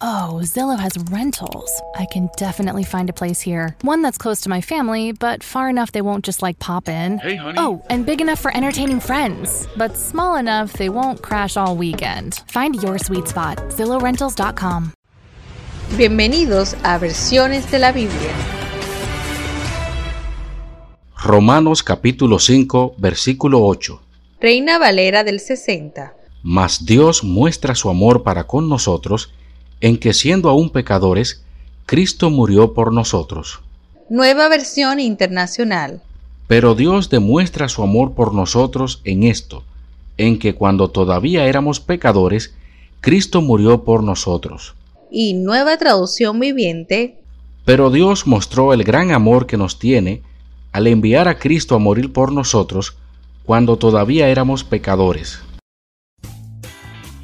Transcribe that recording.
Oh, Zillow has rentals. I can definitely find a place here. One that's close to my family, but far enough they won't just like pop in. Hey, honey. Oh, and big enough for entertaining friends, but small enough they won't crash all weekend. Find your sweet spot. ZillowRentals.com. Bienvenidos a Versiones de la Biblia. Romanos capítulo 5, versículo 8. Reina Valera del 60. Mas Dios muestra su amor para con nosotros en que siendo aún pecadores, Cristo murió por nosotros. Nueva versión internacional. Pero Dios demuestra su amor por nosotros en esto, en que cuando todavía éramos pecadores, Cristo murió por nosotros. Y nueva traducción viviente. Pero Dios mostró el gran amor que nos tiene al enviar a Cristo a morir por nosotros cuando todavía éramos pecadores.